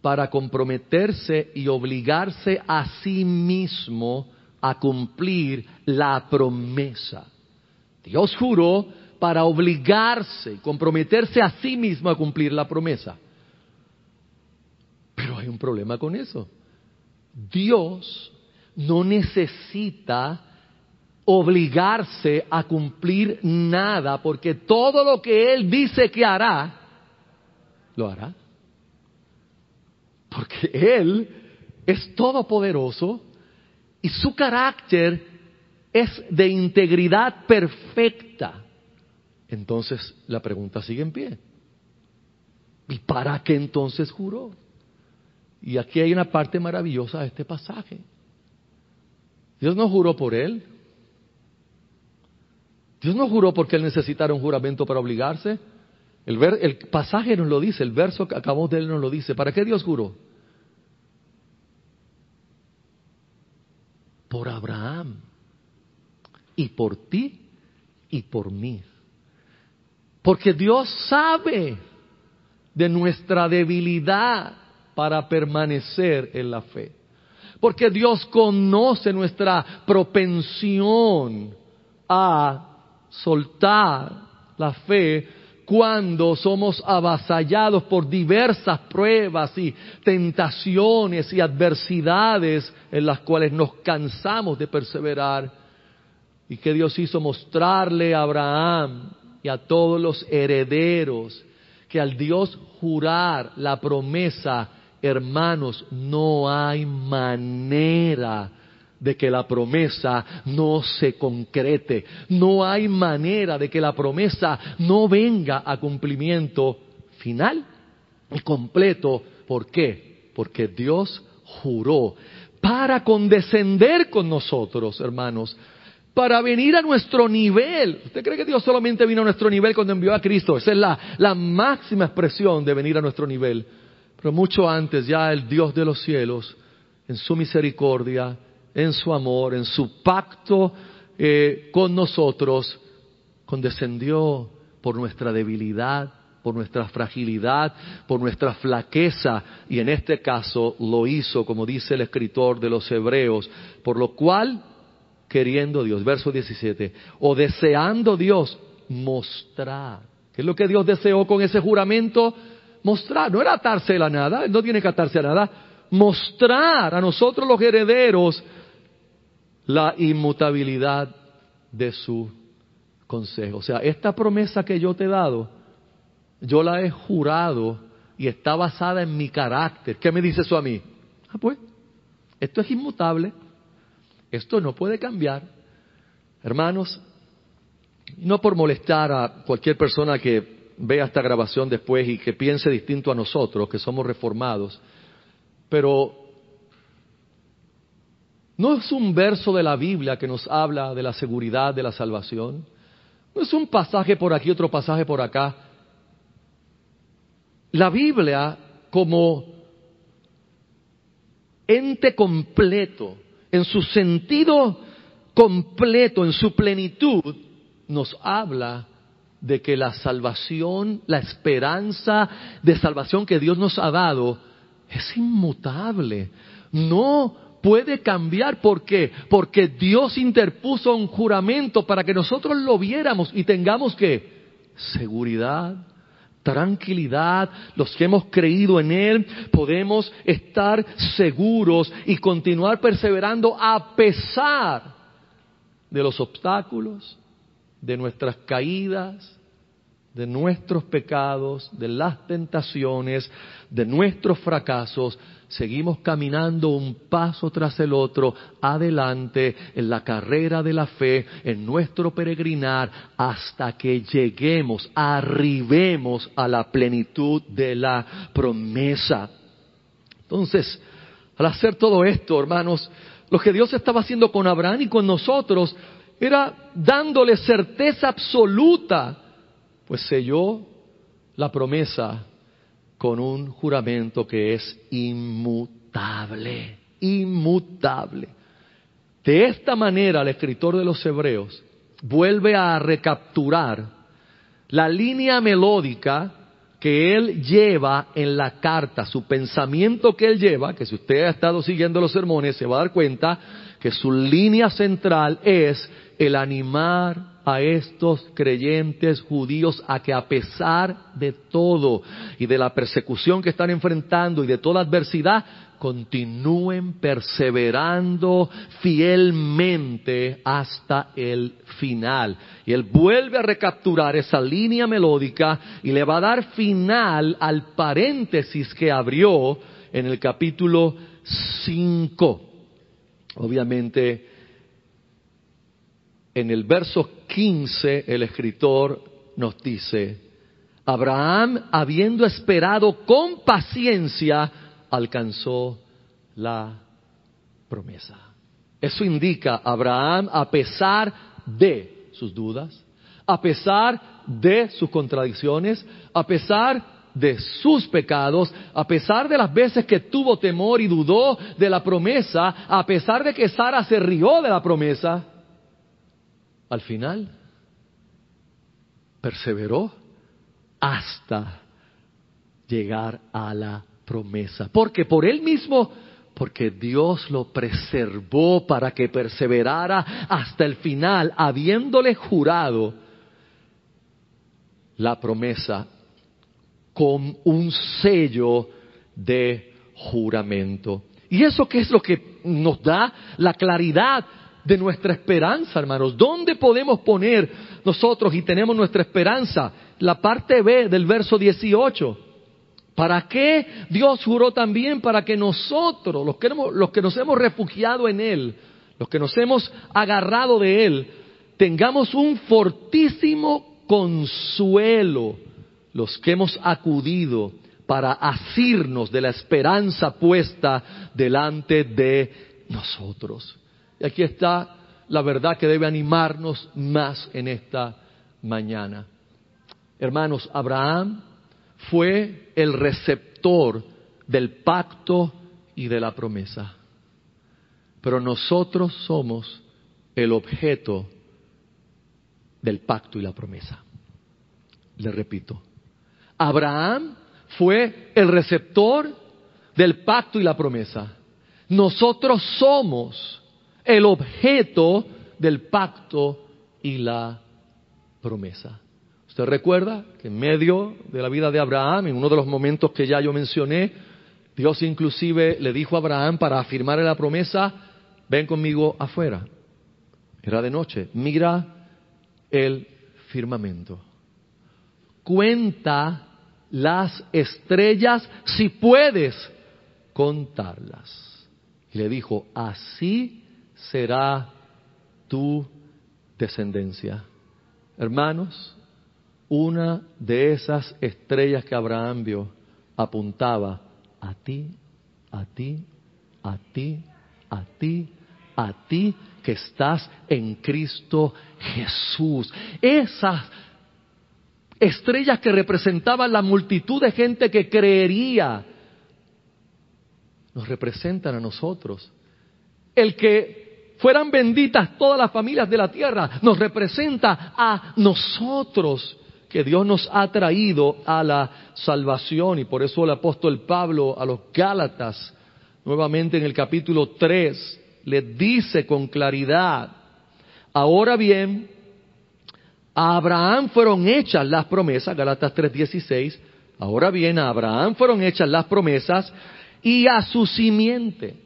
para comprometerse y obligarse a sí mismo a cumplir la promesa. Dios juró para obligarse, comprometerse a sí mismo a cumplir la promesa. Pero hay un problema con eso. Dios no necesita obligarse a cumplir nada, porque todo lo que Él dice que hará, lo hará. Porque Él es todopoderoso y su carácter es de integridad perfecta. Entonces la pregunta sigue en pie. ¿Y para qué entonces juró? Y aquí hay una parte maravillosa de este pasaje. Dios no juró por él. Dios no juró porque él necesitara un juramento para obligarse. El, pasaje nos lo dice, el verso que acabamos de él nos lo dice. ¿Para qué Dios juró? Por Abraham y por ti y por mí. Porque Dios sabe de nuestra debilidad para permanecer en la fe. Porque Dios conoce nuestra propensión a soltar la fe cuando somos avasallados por diversas pruebas y tentaciones y adversidades en las cuales nos cansamos de perseverar. Y que Dios hizo mostrarle a Abraham y a todos los herederos que al Dios jurar la promesa hermanos, no hay manera de que la promesa no se concrete. No hay manera de que la promesa no venga a cumplimiento final y completo. ¿Por qué? Porque Dios juró para condescender con nosotros, hermanos, para venir a nuestro nivel. ¿Usted cree que Dios solamente vino a nuestro nivel cuando envió a Cristo? Esa es la, la máxima expresión de venir a nuestro nivel. Pero mucho antes ya el Dios de los cielos, en su misericordia, en su amor, en su pacto eh, con nosotros, condescendió por nuestra debilidad, por nuestra fragilidad, por nuestra flaqueza, y en este caso lo hizo, como dice el escritor de los Hebreos, por lo cual, queriendo Dios, verso 17, o deseando Dios, mostrar. ¿Qué es lo que Dios deseó con ese juramento? mostrar, no era atarse a nada, no tiene que atarse a nada, mostrar a nosotros los herederos la inmutabilidad de su consejo. O sea, esta promesa que yo te he dado, yo la he jurado y está basada en mi carácter. ¿Qué me dice eso a mí? Ah, pues, esto es inmutable, esto no puede cambiar. Hermanos, no por molestar a cualquier persona que vea esta grabación después y que piense distinto a nosotros, que somos reformados, pero no es un verso de la Biblia que nos habla de la seguridad de la salvación, no es un pasaje por aquí, otro pasaje por acá. La Biblia como ente completo, en su sentido completo, en su plenitud, nos habla de que la salvación, la esperanza de salvación que Dios nos ha dado es inmutable. No puede cambiar. ¿Por qué? Porque Dios interpuso un juramento para que nosotros lo viéramos y tengamos que seguridad, tranquilidad, los que hemos creído en Él, podemos estar seguros y continuar perseverando a pesar de los obstáculos, de nuestras caídas, de nuestros pecados, de las tentaciones, de nuestros fracasos, seguimos caminando un paso tras el otro, adelante en la carrera de la fe, en nuestro peregrinar, hasta que lleguemos, arribemos a la plenitud de la promesa. Entonces, al hacer todo esto, hermanos, lo que Dios estaba haciendo con Abraham y con nosotros era dándole certeza absoluta, pues selló la promesa con un juramento que es inmutable, inmutable. De esta manera el escritor de los Hebreos vuelve a recapturar la línea melódica que él lleva en la carta, su pensamiento que él lleva, que si usted ha estado siguiendo los sermones se va a dar cuenta que su línea central es el animar a estos creyentes judíos a que a pesar de todo y de la persecución que están enfrentando y de toda adversidad, continúen perseverando fielmente hasta el final. Y él vuelve a recapturar esa línea melódica y le va a dar final al paréntesis que abrió en el capítulo 5. Obviamente, en el verso 15 el escritor nos dice, Abraham, habiendo esperado con paciencia, alcanzó la promesa. Eso indica Abraham, a pesar de sus dudas, a pesar de sus contradicciones, a pesar de sus pecados, a pesar de las veces que tuvo temor y dudó de la promesa, a pesar de que Sara se rió de la promesa, al final perseveró hasta llegar a la promesa. Porque por él mismo, porque Dios lo preservó para que perseverara hasta el final, habiéndole jurado la promesa con un sello de juramento. ¿Y eso qué es lo que nos da la claridad de nuestra esperanza, hermanos. ¿Dónde podemos poner nosotros y tenemos nuestra esperanza? La parte B del verso 18. ¿Para qué Dios juró también? Para que nosotros, los que, los que nos hemos refugiado en Él, los que nos hemos agarrado de Él, tengamos un fortísimo consuelo, los que hemos acudido para asirnos de la esperanza puesta delante de nosotros. Y aquí está la verdad que debe animarnos más en esta mañana. Hermanos, Abraham fue el receptor del pacto y de la promesa. Pero nosotros somos el objeto del pacto y la promesa. Le repito, Abraham fue el receptor del pacto y la promesa. Nosotros somos el objeto del pacto y la promesa. ¿Usted recuerda que en medio de la vida de Abraham, en uno de los momentos que ya yo mencioné, Dios inclusive le dijo a Abraham para afirmarle la promesa, ven conmigo afuera. Era de noche, mira el firmamento. Cuenta las estrellas si puedes contarlas. Y le dijo, así será tu descendencia. Hermanos, una de esas estrellas que Abraham vio apuntaba a ti, a ti, a ti, a ti, a ti que estás en Cristo Jesús. Esas estrellas que representaban la multitud de gente que creería, nos representan a nosotros. El que fueran benditas todas las familias de la tierra nos representa a nosotros que Dios nos ha traído a la salvación y por eso el apóstol Pablo a los Gálatas, nuevamente en el capítulo 3, le dice con claridad, ahora bien, a Abraham fueron hechas las promesas, Gálatas 3:16, ahora bien, a Abraham fueron hechas las promesas y a su simiente.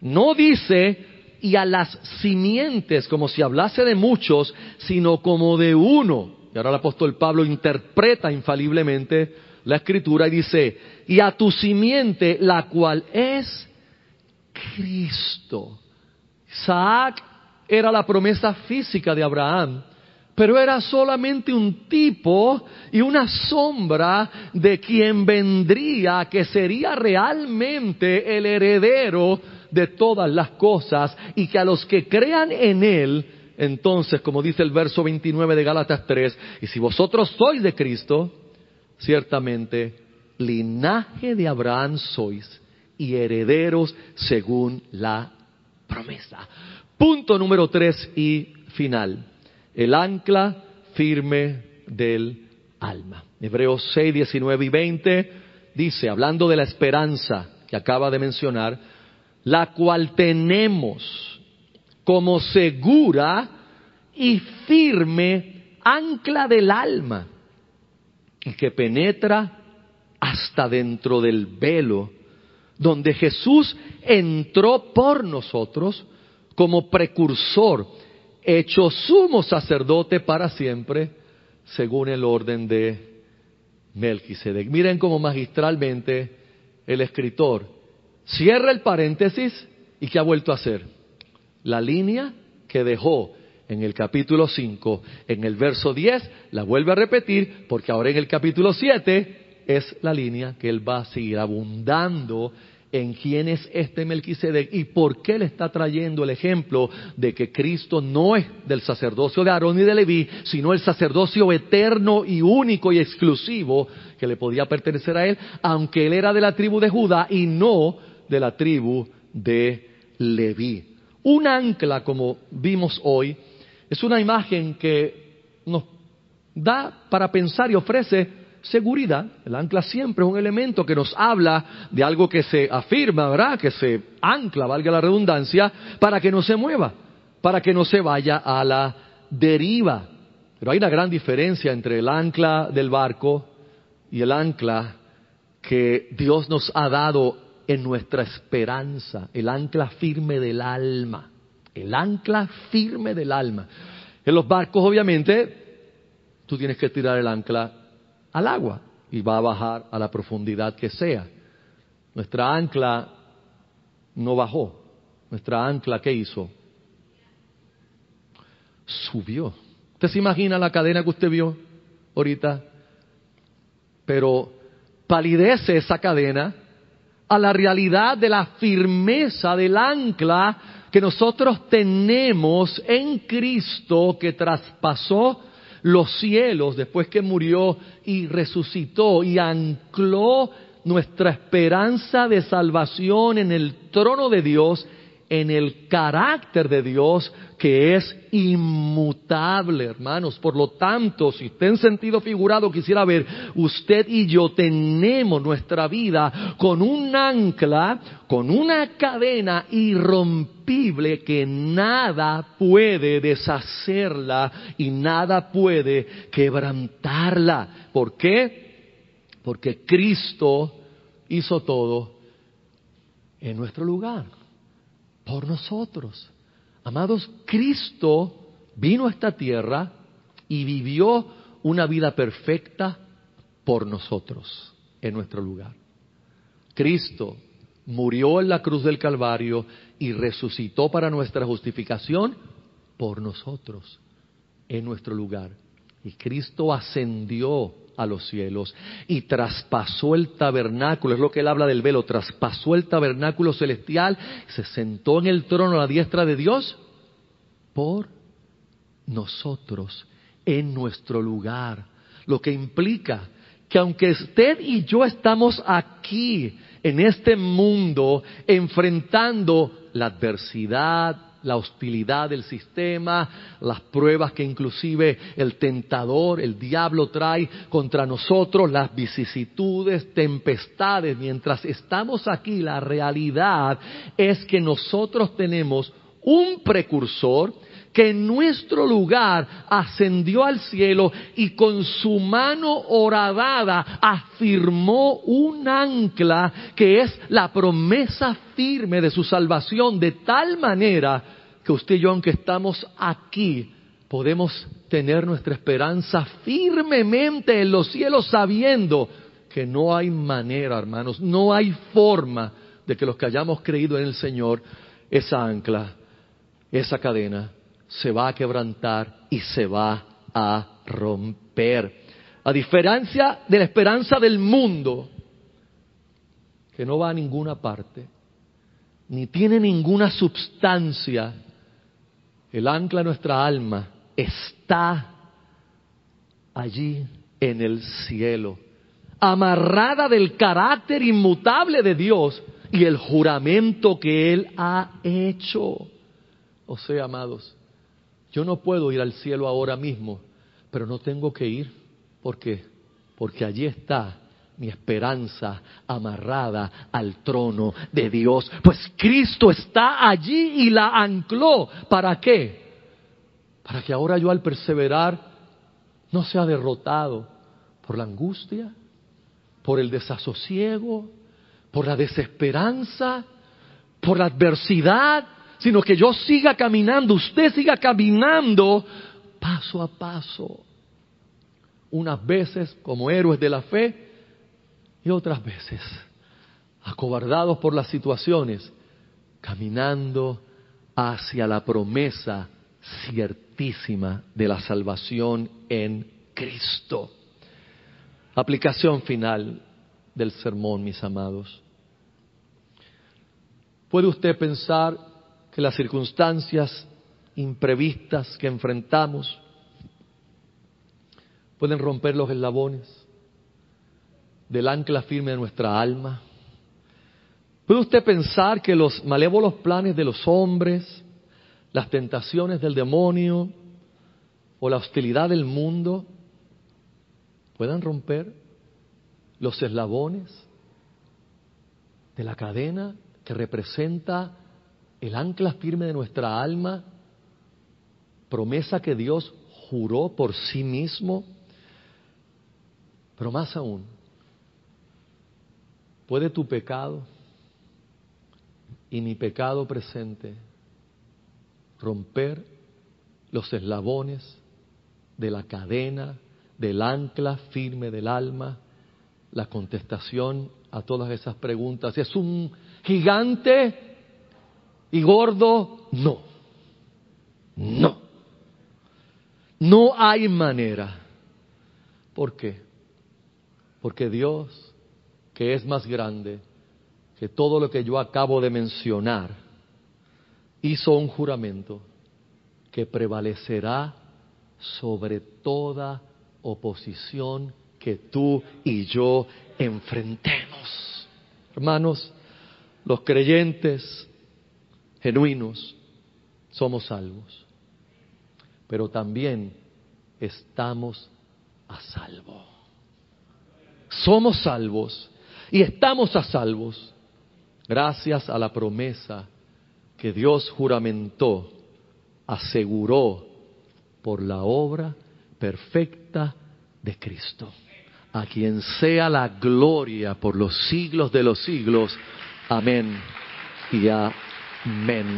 No dice y a las simientes como si hablase de muchos, sino como de uno y ahora el apóstol Pablo interpreta infaliblemente la escritura y dice, y a tu simiente, la cual es Cristo. Isaac era la promesa física de Abraham, pero era solamente un tipo y una sombra de quien vendría, que sería realmente el heredero de todas las cosas y que a los que crean en él entonces, como dice el verso 29 de Gálatas 3, y si vosotros sois de Cristo, ciertamente linaje de Abraham sois y herederos según la promesa. Punto número 3 y final. El ancla firme del alma. Hebreos 6, 19 y 20 dice, hablando de la esperanza que acaba de mencionar, la cual tenemos como segura y firme ancla del alma y que penetra hasta dentro del velo, donde Jesús entró por nosotros como precursor, hecho sumo sacerdote para siempre, según el orden de Melquisedec. Miren cómo magistralmente el escritor cierra el paréntesis y que ha vuelto a hacer la línea que dejó en el capítulo 5, en el verso 10, la vuelve a repetir porque ahora en el capítulo 7 es la línea que él va a seguir abundando en quién es este Melquisedec y por qué le está trayendo el ejemplo de que Cristo no es del sacerdocio de Aarón y de Leví, sino el sacerdocio eterno y único y exclusivo que le podía pertenecer a él, aunque él era de la tribu de Judá y no de la tribu de Leví. Un ancla, como vimos hoy, es una imagen que nos da para pensar y ofrece seguridad. El ancla siempre es un elemento que nos habla de algo que se afirma, ¿verdad? Que se ancla, valga la redundancia, para que no se mueva, para que no se vaya a la deriva. Pero hay una gran diferencia entre el ancla del barco y el ancla que Dios nos ha dado en nuestra esperanza, el ancla firme del alma, el ancla firme del alma. En los barcos, obviamente, tú tienes que tirar el ancla al agua y va a bajar a la profundidad que sea. Nuestra ancla no bajó. Nuestra ancla, ¿qué hizo? Subió. ¿Usted se imagina la cadena que usted vio ahorita? Pero palidece esa cadena a la realidad de la firmeza del ancla que nosotros tenemos en Cristo que traspasó los cielos después que murió y resucitó y ancló nuestra esperanza de salvación en el trono de Dios, en el carácter de Dios que es inmutable, hermanos. Por lo tanto, si usted en sentido figurado quisiera ver, usted y yo tenemos nuestra vida con un ancla, con una cadena irrompible que nada puede deshacerla y nada puede quebrantarla. ¿Por qué? Porque Cristo hizo todo en nuestro lugar, por nosotros. Amados, Cristo vino a esta tierra y vivió una vida perfecta por nosotros, en nuestro lugar. Cristo murió en la cruz del Calvario y resucitó para nuestra justificación por nosotros, en nuestro lugar. Y Cristo ascendió a los cielos y traspasó el tabernáculo, es lo que él habla del velo, traspasó el tabernáculo celestial, se sentó en el trono a la diestra de Dios por nosotros, en nuestro lugar, lo que implica que aunque usted y yo estamos aquí en este mundo enfrentando la adversidad, la hostilidad del sistema, las pruebas que inclusive el tentador, el diablo trae contra nosotros, las vicisitudes, tempestades. Mientras estamos aquí, la realidad es que nosotros tenemos un precursor que en nuestro lugar ascendió al cielo y con su mano horadada afirmó un ancla que es la promesa firme de su salvación, de tal manera que usted y yo, aunque estamos aquí, podemos tener nuestra esperanza firmemente en los cielos sabiendo que no hay manera, hermanos, no hay forma de que los que hayamos creído en el Señor, esa ancla, esa cadena, se va a quebrantar y se va a romper. A diferencia de la esperanza del mundo, que no va a ninguna parte, ni tiene ninguna substancia, el ancla de nuestra alma está allí en el cielo, amarrada del carácter inmutable de Dios y el juramento que Él ha hecho. O sea, amados, yo no puedo ir al cielo ahora mismo, pero no tengo que ir. ¿Por qué? Porque allí está mi esperanza amarrada al trono de Dios. Pues Cristo está allí y la ancló. ¿Para qué? Para que ahora yo al perseverar no sea derrotado por la angustia, por el desasosiego, por la desesperanza, por la adversidad, sino que yo siga caminando, usted siga caminando paso a paso. Unas veces como héroes de la fe y otras veces acobardados por las situaciones, caminando hacia la promesa ciertísima de la salvación en Cristo. Aplicación final del sermón, mis amados. ¿Puede usted pensar que las circunstancias imprevistas que enfrentamos pueden romper los eslabones del ancla firme de nuestra alma. ¿Puede usted pensar que los malévolos planes de los hombres, las tentaciones del demonio o la hostilidad del mundo puedan romper los eslabones de la cadena que representa el ancla firme de nuestra alma, promesa que Dios juró por sí mismo, pero más aún, ¿puede tu pecado y mi pecado presente romper los eslabones de la cadena, del ancla firme del alma? La contestación a todas esas preguntas es un gigante y gordo, no. No. No hay manera. ¿Por qué? Porque Dios, que es más grande que todo lo que yo acabo de mencionar, hizo un juramento que prevalecerá sobre toda oposición que tú y yo enfrentemos. Hermanos, los creyentes genuinos, somos salvos. Pero también estamos a salvo. Somos salvos y estamos a salvos gracias a la promesa que Dios juramentó, aseguró por la obra perfecta de Cristo. A quien sea la gloria por los siglos de los siglos. Amén y amén.